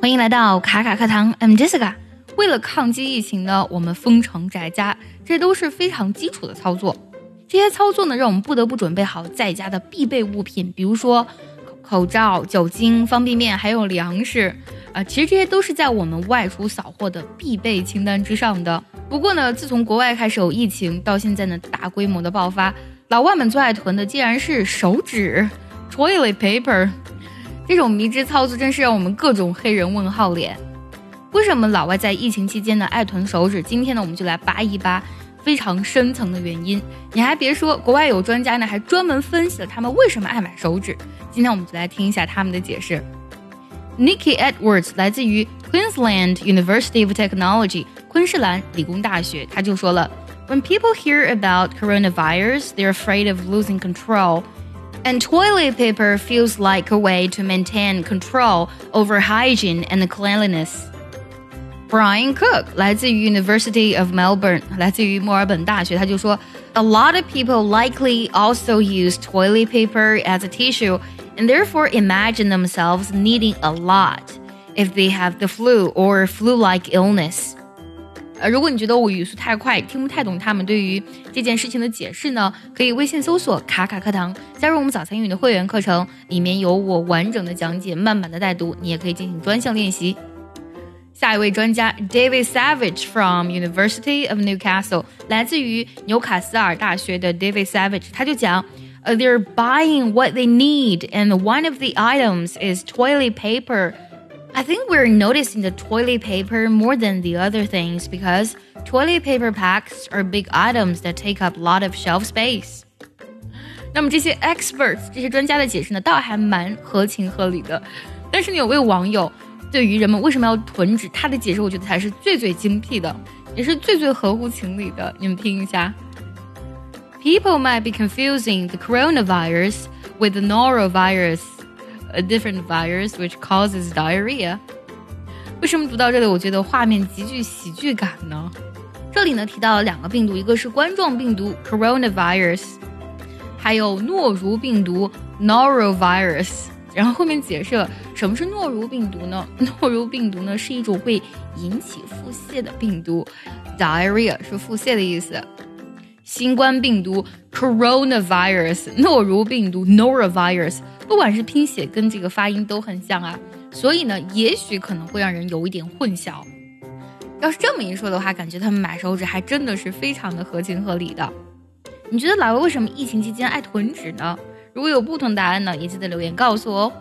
欢迎来到卡卡课堂，I'm Jessica。为了抗击疫情呢，我们封城宅家，这都是非常基础的操作。这些操作呢，让我们不得不准备好在家的必备物品，比如说口罩、酒精、方便面，还有粮食。啊，其实这些都是在我们外出扫货的必备清单之上的。不过呢，自从国外开始有疫情，到现在呢大规模的爆发，老外们最爱囤的竟然是手纸 （toilet paper）。这种迷之操作真是让我们各种黑人问号脸。为什么老外在疫情期间呢爱囤手纸？今天呢，我们就来扒一扒非常深层的原因。你还别说，国外有专家呢还专门分析了他们为什么爱买手纸。今天我们就来听一下他们的解释。Nikki Edwards 来自于 Queensland University of Technology 昆士兰理工大学，他就说了：When people hear about coronavirus, they're afraid of losing control. And toilet paper feels like a way to maintain control over hygiene and cleanliness. Brian Cook 来自于 University of Melbourne，来自于墨尔本大学，他就说，A lot of people likely also use toilet paper as a tissue and therefore imagine themselves needing a lot if they have the flu or flu-like illness. 呃，如果你觉得我语速太快，听不太懂他们对于这件事情的解释呢，可以微信搜索“卡卡课堂”，加入我们早餐英语的会员课程，里面有我完整的讲解、慢版的带读，你也可以进行专项练习。下一位专家 David Savage from University of Newcastle，来自于纽卡斯尔大学的 David Savage，他就讲。Uh, they're buying what they need, and one of the items is toilet paper. I think we're noticing the toilet paper more than the other things because toilet paper packs are big items that take up a lot of shelf space. 那么这些 experts 这些专家的解释呢，倒还蛮合情合理的。但是呢，有位网友对于人们为什么要囤纸，他的解释我觉得才是最最精辟的，也是最最合乎情理的。你们听一下。People might be confusing the coronavirus with the norovirus, A different virus which causes diarrhea. 为什么读到这里，我觉得画面极具喜剧感呢？这里呢提到了两个病毒，一个是冠状病毒 coronavirus，还有诺如病毒 norovirus。然后后面解释了什么是诺如病毒呢？诺如病毒呢是一种会引起腹泻的病毒，diarrhea 是腹泻的意思。新冠病毒 coronavirus，诺如病毒 norovirus，不管是拼写跟这个发音都很像啊，所以呢，也许可能会让人有一点混淆。要是这么一说的话，感觉他们买手纸还真的是非常的合情合理的。你觉得老魏为什么疫情期间爱囤纸呢？如果有不同答案呢，也记得留言告诉我哦。